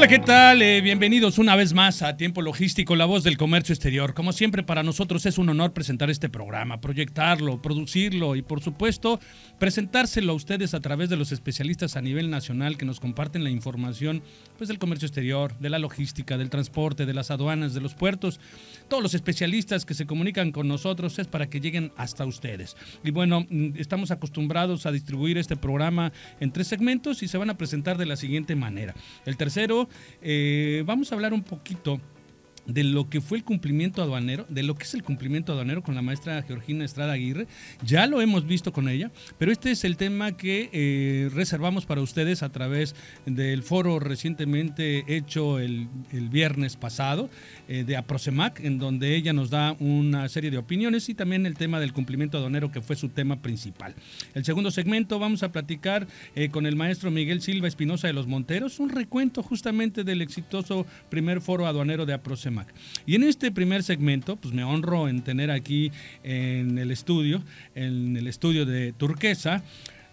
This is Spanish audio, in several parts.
Hola, ¿qué tal? Eh, bienvenidos una vez más a Tiempo Logístico, la voz del comercio exterior. Como siempre, para nosotros es un honor presentar este programa, proyectarlo, producirlo y, por supuesto, presentárselo a ustedes a través de los especialistas a nivel nacional que nos comparten la información pues, del comercio exterior, de la logística, del transporte, de las aduanas, de los puertos. Todos los especialistas que se comunican con nosotros es para que lleguen hasta ustedes. Y bueno, mm, estamos acostumbrados a distribuir este programa en tres segmentos y se van a presentar de la siguiente manera. El tercero eh, vamos a hablar un poquito de lo que fue el cumplimiento aduanero, de lo que es el cumplimiento aduanero con la maestra Georgina Estrada Aguirre. Ya lo hemos visto con ella, pero este es el tema que eh, reservamos para ustedes a través del foro recientemente hecho el, viernes pasado eh, de Aprosemac, en donde ella nos da una serie de opiniones y también el tema del cumplimiento aduanero que fue su tema principal. El segundo segmento vamos a platicar eh, con el maestro Miguel Silva Espinosa de los Monteros, un recuento justamente del exitoso primer foro aduanero de Aprosemac. Y en este primer segmento, pues me honro en tener aquí en el estudio, en el estudio de Turquesa,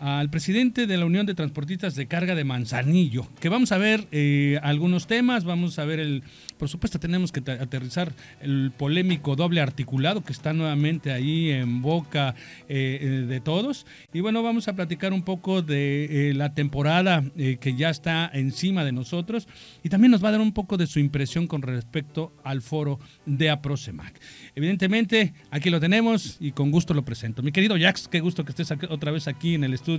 al presidente de la Unión de Transportistas de Carga de Manzanillo, que vamos a ver eh, algunos temas, vamos a ver el, por supuesto tenemos que aterrizar el polémico doble articulado que está nuevamente ahí en boca eh, eh, de todos, y bueno, vamos a platicar un poco de la temporada que ya está encima de nosotros, y también nos va a dar un poco de su impresión con respecto al foro de APROCEMAC. Evidentemente, aquí lo tenemos y con gusto lo presento. Mi querido Jax, qué gusto que estés otra vez aquí en el estudio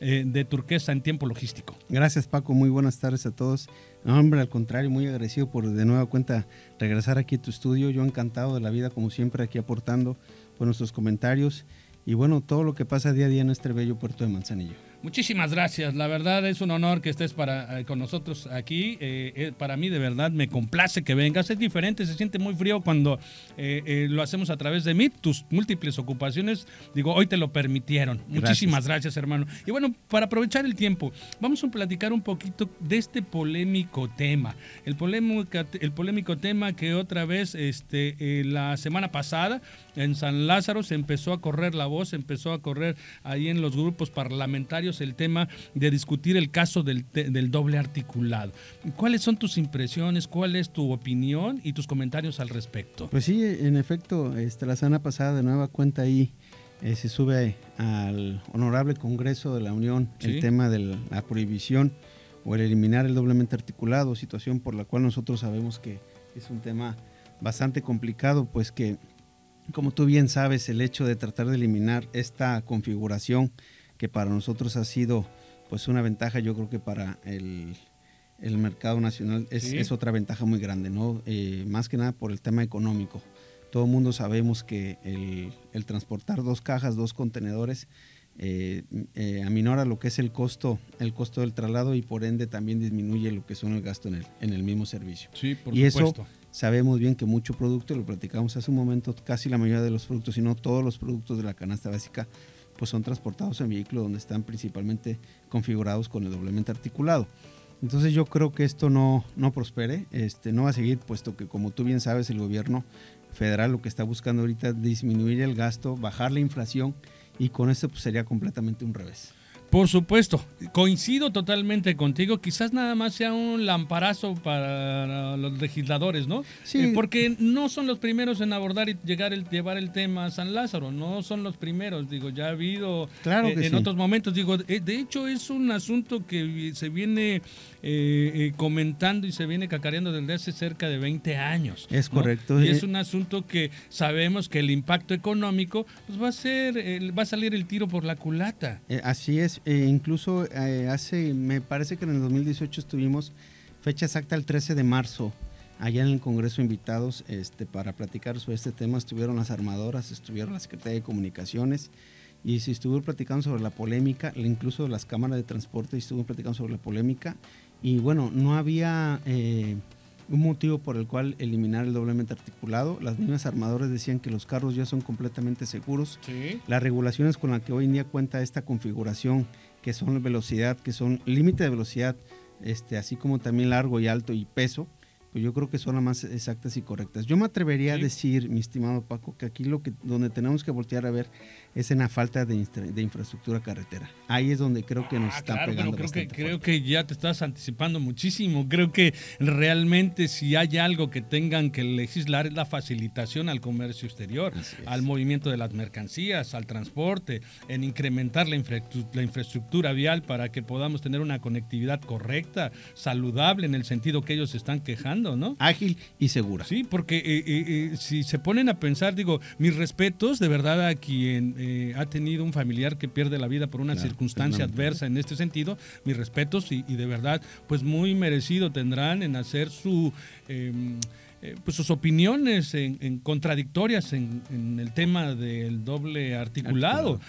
eh, de Turquesa en tiempo logístico. Gracias Paco, muy buenas tardes a todos. Hombre, al contrario, muy agradecido por de nueva cuenta regresar aquí a tu estudio. Yo encantado de la vida, como siempre, aquí aportando por nuestros comentarios y bueno, todo lo que pasa día a día en este bello puerto de Manzanillo. Muchísimas gracias. La verdad es un honor que estés para, eh, con nosotros aquí. Eh, eh, para mí de verdad me complace que vengas. Es diferente, se siente muy frío cuando lo hacemos a través de mí. Tus múltiples ocupaciones, digo, hoy te lo permitieron. Muchísimas gracias, hermano. Y bueno, para aprovechar el tiempo, vamos a platicar un poquito de este polémico tema. El polémico, el polémico tema que otra vez este, la semana pasada en San Lázaro se empezó a correr la voz, empezó a correr ahí en los grupos parlamentarios el tema de discutir el caso del, doble articulado. ¿Cuáles son tus impresiones? ¿Cuál es tu opinión y tus comentarios al respecto? Pues sí, en efecto, este, la semana pasada de nueva cuenta ahí eh, se sube al honorable Congreso de la Unión el tema de la prohibición o el eliminar el doblemente articulado, situación por la cual nosotros sabemos que es un tema bastante complicado, pues que, como tú bien sabes, el hecho de tratar de eliminar esta configuración que para nosotros ha sido pues una ventaja, yo creo que para el, mercado nacional es, otra ventaja muy grande, ¿no? Eh, más que nada por el tema económico. Todo el mundo sabemos que el, transportar dos cajas, dos contenedores, eh, eh, aminora lo que es el costo, el costo del traslado y por ende también disminuye lo que son el gasto en el, en el mismo servicio. Sí, por y supuesto. eso sabemos bien que mucho producto, lo platicamos hace un momento, casi la mayoría de los productos, si no todos los productos de la canasta básica, pues son transportados en vehículos donde están principalmente configurados con el doblemente articulado. Entonces yo creo que esto no, no prospere, este, no va a seguir, puesto que como tú bien sabes, el gobierno federal lo que está buscando ahorita es disminuir el gasto, bajar la inflación y con esto pues, sería completamente un revés. Por supuesto, coincido totalmente contigo. Quizás nada más sea un lamparazo para los legisladores, ¿no? Sí. Eh, porque no son los primeros en abordar y llegar el, llevar el tema a San Lázaro. No son los primeros. Digo, ya ha habido claro eh, en otros momentos. Digo, eh, de hecho es un asunto que se viene comentando y se viene cacareando desde hace cerca de 20 años. Es correcto. Y es un asunto que sabemos que el impacto económico pues va a ser, va a salir el tiro por la culata. así es. Eh, incluso eh, hace, me parece que en el 2018 estuvimos fecha exacta el 13 de marzo, allá en el Congreso invitados este, para platicar sobre este tema. Estuvieron las armadoras, estuvieron la Secretaría de Comunicaciones y se estuvo platicando sobre la polémica, incluso las cámaras de transporte estuvo platicando sobre la polémica y bueno, no había eh, un motivo por el cual eliminar el doblemente articulado. Las mismas armadores decían que los carros ya son completamente seguros. Las regulaciones con las que hoy en día cuenta esta configuración, que son velocidad, que son límite de velocidad, este, así como también largo y alto y peso, pues yo creo que son las más exactas y correctas. Yo me atrevería a decir, mi estimado Paco, que aquí lo que donde tenemos que voltear a ver es en la falta de, infraestructura carretera. Ahí es donde creo que nos ah, está pegando creo que creo que ya te estás anticipando muchísimo. Creo que realmente si hay algo que tengan que legislar es la facilitación al comercio exterior, al movimiento de las mercancías, al transporte, en incrementar la, la infraestructura vial para que podamos tener una conectividad correcta, saludable en el sentido que ellos están quejando ¿no? Ágil y segura. Sí, porque eh, eh, eh, si se ponen a pensar, digo, mis respetos de verdad a quien ha tenido un familiar que pierde la vida por una circunstancia adversa en este sentido, mis respetos y, de verdad, pues muy merecido tendrán en hacer su... Em, pues sus opiniones en, contradictorias en, el tema del doble articulado.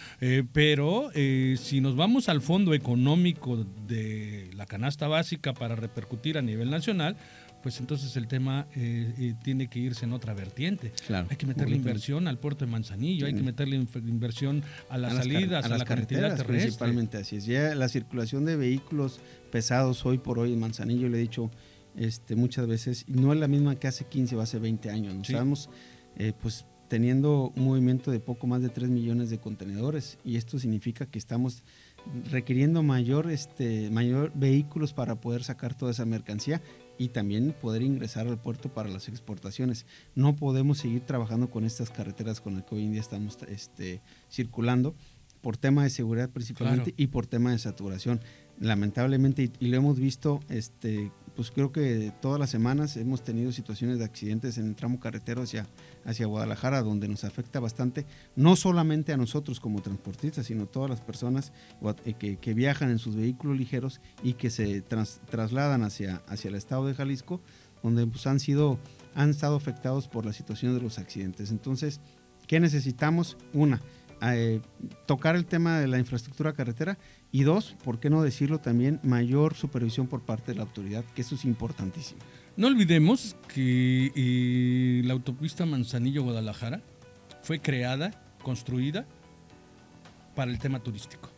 pero si nos vamos al fondo económico de la canasta básica para repercutir a nivel nacional, pues entonces el tema eh, eh, tiene que irse en otra vertiente. hay que meterle inversión al puerto de Manzanillo, hay que meterle inversión a las salidas, a, la carretera terrestre. Principalmente así es. Ya la circulación de vehículos pesados hoy por hoy en Manzanillo, le he dicho este, muchas veces, no es la misma que hace 15 o hace 20 años. Nos Estamos eh, pues teniendo un movimiento de poco más de 3 millones de contenedores y esto significa que estamos requiriendo mayor, este, mayor vehículos para poder sacar toda esa mercancía y también poder ingresar al puerto para las exportaciones. No podemos seguir trabajando con estas carreteras con las que hoy en día estamos este, circulando por tema de seguridad principalmente y por tema de saturación. Lamentablemente, y, lo hemos visto este, pues creo que todas las semanas hemos tenido situaciones de accidentes en el tramo carretero hacia, hacia Guadalajara, donde nos afecta bastante, no solamente a nosotros como transportistas, sino a todas las personas eh, que, viajan en sus vehículos ligeros y que se trasladan hacia, hacia el estado de Jalisco, donde pues, han, sido, han estado afectados por la situación de los accidentes. Entonces, ¿qué necesitamos? Una, eh, tocar el tema de la infraestructura carretera y dos, ¿por qué no decirlo también? Mayor supervisión por parte de la autoridad, que eso es importantísimo. No olvidemos que eh, la autopista Manzanillo-Guadalajara fue creada, construida para el tema turístico,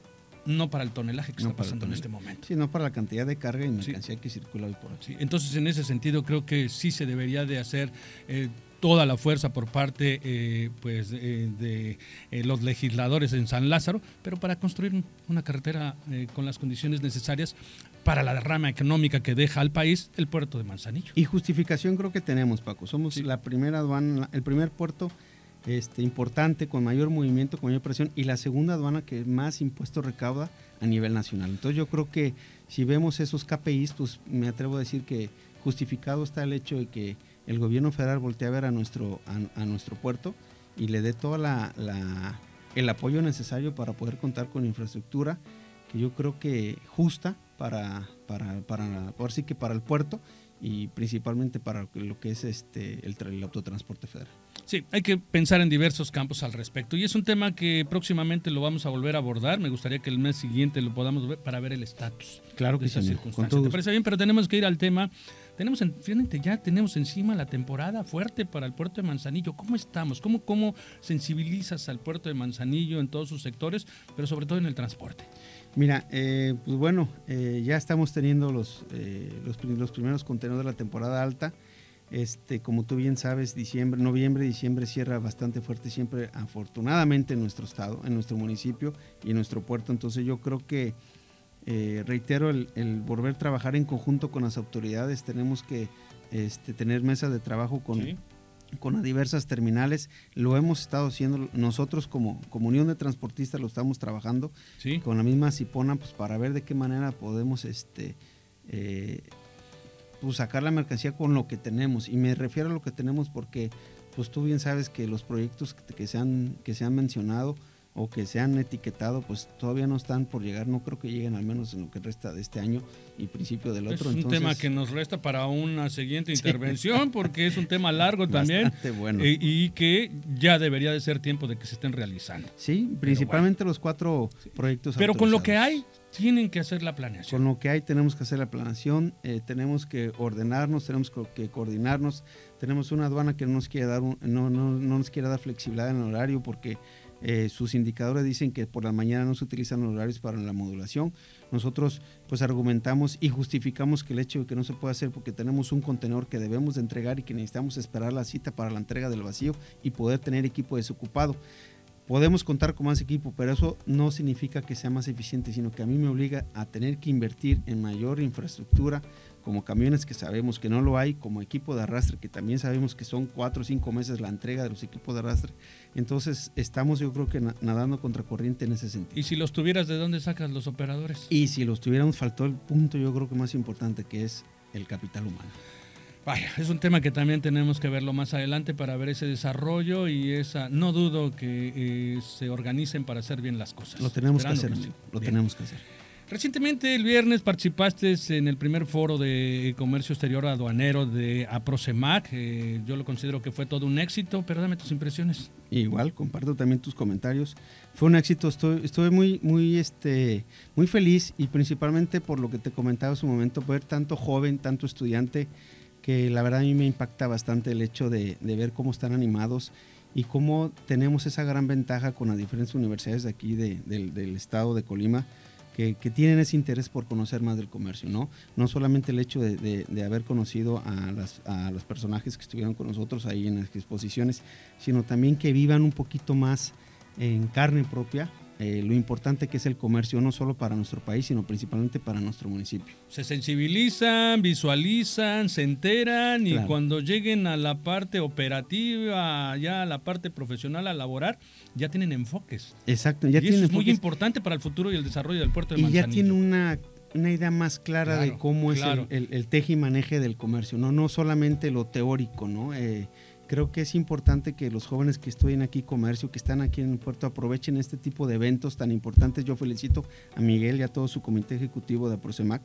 no para el tonelaje que está pasando en este momento. Sí, no para la cantidad de carga y mercancía que circula hoy por aquí. entonces, en ese sentido, creo que sí se debería de hacer eh, toda la fuerza por parte eh, pues, eh, de eh, los legisladores en San Lázaro, pero para construir una carretera con las condiciones necesarias para la derrama económica que deja al país el puerto de Manzanillo. Y justificación creo que tenemos, Paco. Somos la primera aduana, el primer puerto este, importante, con mayor movimiento, con mayor presión, y la segunda aduana que más impuestos recauda a nivel nacional. Entonces yo creo que si vemos esos KPIs, pues me atrevo a decir que justificado está el hecho de que el gobierno federal voltea a ver a nuestro, a, nuestro puerto y le dé todo la, el apoyo necesario para poder contar con infraestructura que yo creo que justa para, para, para sí que para el puerto y principalmente para lo que es este el, el, autotransporte federal. Sí, hay que pensar en diversos campos al respecto y es un tema que próximamente lo vamos a volver a abordar. Me gustaría que el mes siguiente lo podamos ver para ver el estatus claro que de esa circunstancia. ¿Te parece bien? Pero tenemos que ir al tema tenemos, fíjate, ya tenemos encima la temporada fuerte para el puerto de Manzanillo. ¿Cómo estamos? ¿Cómo, cómo sensibilizas al puerto de Manzanillo en todos sus sectores, pero sobre todo en el transporte? Mira, eh, pues bueno, eh, ya estamos teniendo los, eh, los, los, primeros contenedores de la temporada alta. Este, como tú bien sabes, diciembre, noviembre, diciembre cierra bastante fuerte siempre, afortunadamente en nuestro estado, en nuestro municipio y en nuestro puerto. Entonces yo creo que eh, reitero, el, volver a trabajar en conjunto con las autoridades, tenemos que este, tener mesas de trabajo con, con diversas terminales. Lo hemos estado haciendo nosotros como comunión de transportistas, lo estamos trabajando con la misma Cipona pues, para ver de qué manera podemos este, eh, pues, sacar la mercancía con lo que tenemos. Y me refiero a lo que tenemos porque pues tú bien sabes que los proyectos que, se, han, que se han mencionado o que se han etiquetado, pues todavía no están por llegar, no creo que lleguen al menos en lo que resta de este año y principio del otro. Es un tema que nos resta para una siguiente intervención porque es un tema largo también bueno. Eh, y, que ya debería de ser tiempo de que se estén realizando. Sí, principalmente los cuatro proyectos. Pero con lo que hay, tienen que hacer la planeación. Con lo que hay tenemos que hacer la planeación, eh, tenemos que ordenarnos, tenemos que coordinarnos, tenemos una aduana que no nos quiere dar, no, no, no nos quiere dar flexibilidad en el horario porque eh, sus indicadores dicen que por la mañana no se utilizan los horarios para la modulación. Nosotros pues argumentamos y justificamos que el hecho de que no se puede hacer porque tenemos un contenedor que debemos de entregar y que necesitamos esperar la cita para la entrega del vacío y poder tener equipo desocupado. Podemos contar con más equipo, pero eso no significa que sea más eficiente, sino que a mí me obliga a tener que invertir en mayor infraestructura, como camiones que sabemos que no lo hay, como equipo de arrastre, que también sabemos que son cuatro o cinco meses la entrega de los equipos de arrastre. Entonces estamos yo creo que nadando contra corriente en ese sentido. ¿Y si los tuvieras, de dónde sacas los operadores? Y si los tuviéramos, faltó el punto yo creo que más importante, que es el capital humano. Vaya, es un tema que también tenemos que verlo más adelante para ver ese desarrollo y esa. No dudo que eh, se organicen para hacer bien las cosas. Lo tenemos que hacer, lo tenemos que hacer. Recientemente, el viernes, participaste en el primer foro de comercio exterior aduanero de APROCEMAC. Eh, yo lo considero que fue todo un éxito, pero dame tus impresiones. Igual, comparto también tus comentarios. Fue un éxito, estoy, estoy muy, muy, este, muy feliz y principalmente por lo que te comentaba en su momento, ver tanto joven, tanto estudiante, que la verdad a mí me impacta bastante el hecho de, ver cómo están animados y cómo tenemos esa gran ventaja con las diferentes universidades de aquí del estado de Colima que, tienen ese interés por conocer más del comercio, ¿no? No solamente el hecho de, haber conocido a, a los personajes que estuvieron con nosotros ahí en las exposiciones, sino también que vivan un poquito más en carne propia eh, lo importante que es el comercio, no solo para nuestro país, sino principalmente para nuestro municipio. Se sensibilizan, visualizan, se enteran y cuando lleguen a la parte operativa, ya a la parte profesional, a laborar, ya tienen enfoques. Exacto, ya y eso es muy importante para el futuro y el desarrollo del puerto de Manzanillo. Y ya tienen una una idea más clara de cómo es el, el, teje y maneje del comercio, no, no solamente lo teórico, ¿no? Eh, creo que es importante que los jóvenes que estudian aquí comercio, que están aquí en el puerto, aprovechen este tipo de eventos tan importantes. Yo felicito a Miguel y a todo su comité ejecutivo de Aprosemac,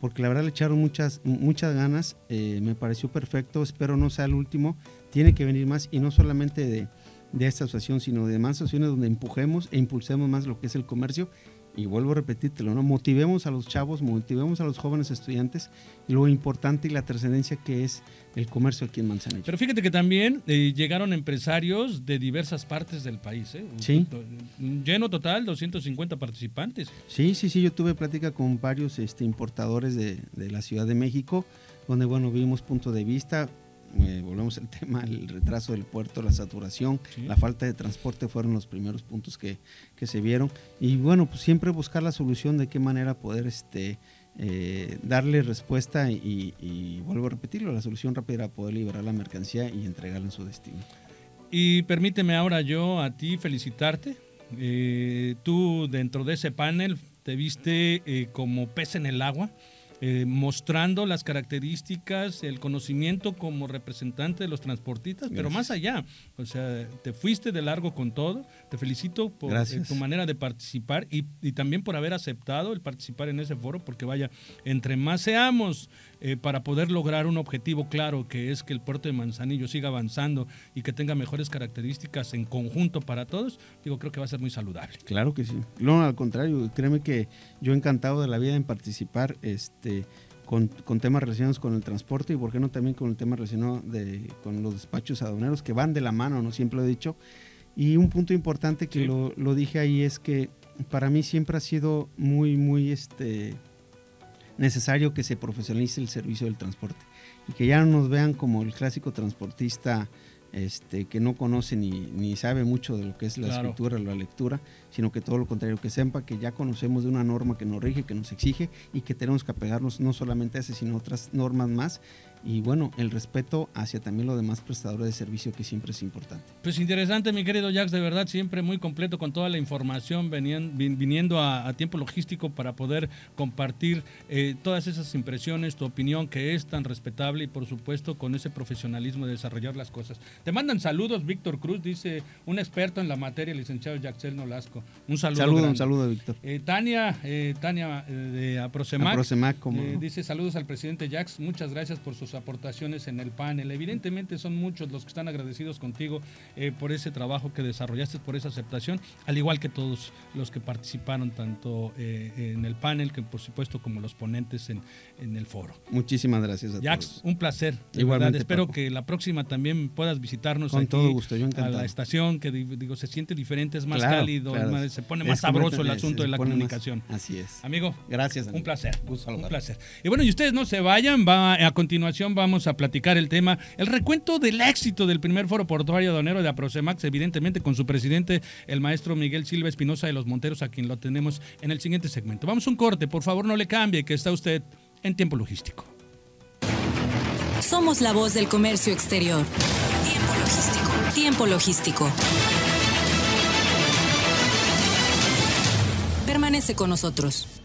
porque la verdad le echaron muchas, muchas ganas, eh, me pareció perfecto, espero no sea el último, tiene que venir más y no solamente de, de esta asociación, sino de más asociaciones donde empujemos e impulsemos más lo que es el comercio y vuelvo a repetírtelo, ¿no? motivemos a los chavos, motivemos a los jóvenes estudiantes lo importante y la trascendencia que es el comercio aquí en Manzanillo. Pero fíjate que también eh, llegaron empresarios de diversas partes del país. ¿eh? Sí. Lleno total, 250 participantes. Sí, sí, sí, yo tuve plática con varios este, importadores de, de la Ciudad de México, donde, bueno, vimos punto de vista, eh, volvemos al tema, el retraso del puerto, la saturación, la falta de transporte fueron los primeros puntos que, se vieron. Y bueno, pues siempre buscar la solución de qué manera poder este, eh, darle respuesta y, vuelvo a repetirlo, la solución rápida era poder liberar la mercancía y entregarla en su destino. Y permíteme ahora yo a ti felicitarte. Eh, tú dentro de ese panel te viste como pez en el agua eh, mostrando las características, el conocimiento como representante de los transportistas, pero más allá, o sea, te fuiste de largo con todo, te felicito por eh, tu manera de participar y, y, también por haber aceptado el participar en ese foro, porque vaya, entre más seamos eh, para poder lograr un objetivo claro, que es que el puerto de Manzanillo siga avanzando y que tenga mejores características en conjunto para todos, digo, creo que va a ser muy saludable. Claro que sí. No, al contrario, créeme que yo encantado de la vida en participar este, con, temas relacionados con el transporte y, por qué no, también con el tema relacionado de, con los despachos aduaneros que van de la mano, ¿no? Siempre lo he dicho. Y un punto importante que lo, lo dije ahí es que para mí siempre ha sido muy, muy, este, necesario que se profesionalice el servicio del transporte. Y que ya no nos vean como el clásico transportista este, que no conoce ni, ni sabe mucho de lo que es la escritura, la lectura, sino que todo lo contrario, que sepa que ya conocemos de una norma que nos rige, que nos exige y que tenemos que apegarnos no solamente a ese, sino a otras normas más y bueno, el respeto hacia también los demás prestadores de servicio que siempre es importante. Pues interesante, mi querido Jax, de verdad, siempre muy completo con toda la información, viniendo a, tiempo logístico para poder compartir eh, todas esas impresiones, tu opinión que es tan respetable y por supuesto con ese profesionalismo de desarrollar las cosas. Te mandan saludos, Víctor Cruz, dice un experto en la materia, licenciado Jaxel Nolasco. Un saludo. Saludo, un saludo, Víctor. Eh, Tania, eh, Tania de Aprosemac, Aprosemac como... dice saludos al presidente Jax, muchas gracias por sus aportaciones en el panel. Evidentemente son muchos los que están agradecidos contigo eh, por ese trabajo que desarrollaste, por esa aceptación, al igual que todos los que participaron tanto eh, en el panel, que por supuesto como los ponentes en, en el foro. Muchísimas gracias a Jax, un placer. Igualmente. Espero que la próxima también puedas visitarnos Con todo gusto, yo a la estación, que digo, se siente diferente, es más cálido, se pone más sabroso el asunto de la comunicación. así es. Amigo, gracias. Un placer. Un placer. Y bueno, y ustedes no se vayan, va a continuación vamos a platicar el tema, el recuento del éxito del primer foro portuario donero de Aprosemax, evidentemente con su presidente, el maestro Miguel Silva Espinosa de los Monteros, a quien lo tenemos en el siguiente segmento. Vamos a un corte, por favor no le cambie, que está usted en tiempo logístico. Somos la voz del comercio exterior. Tiempo logístico. Tiempo logístico. Permanece con nosotros.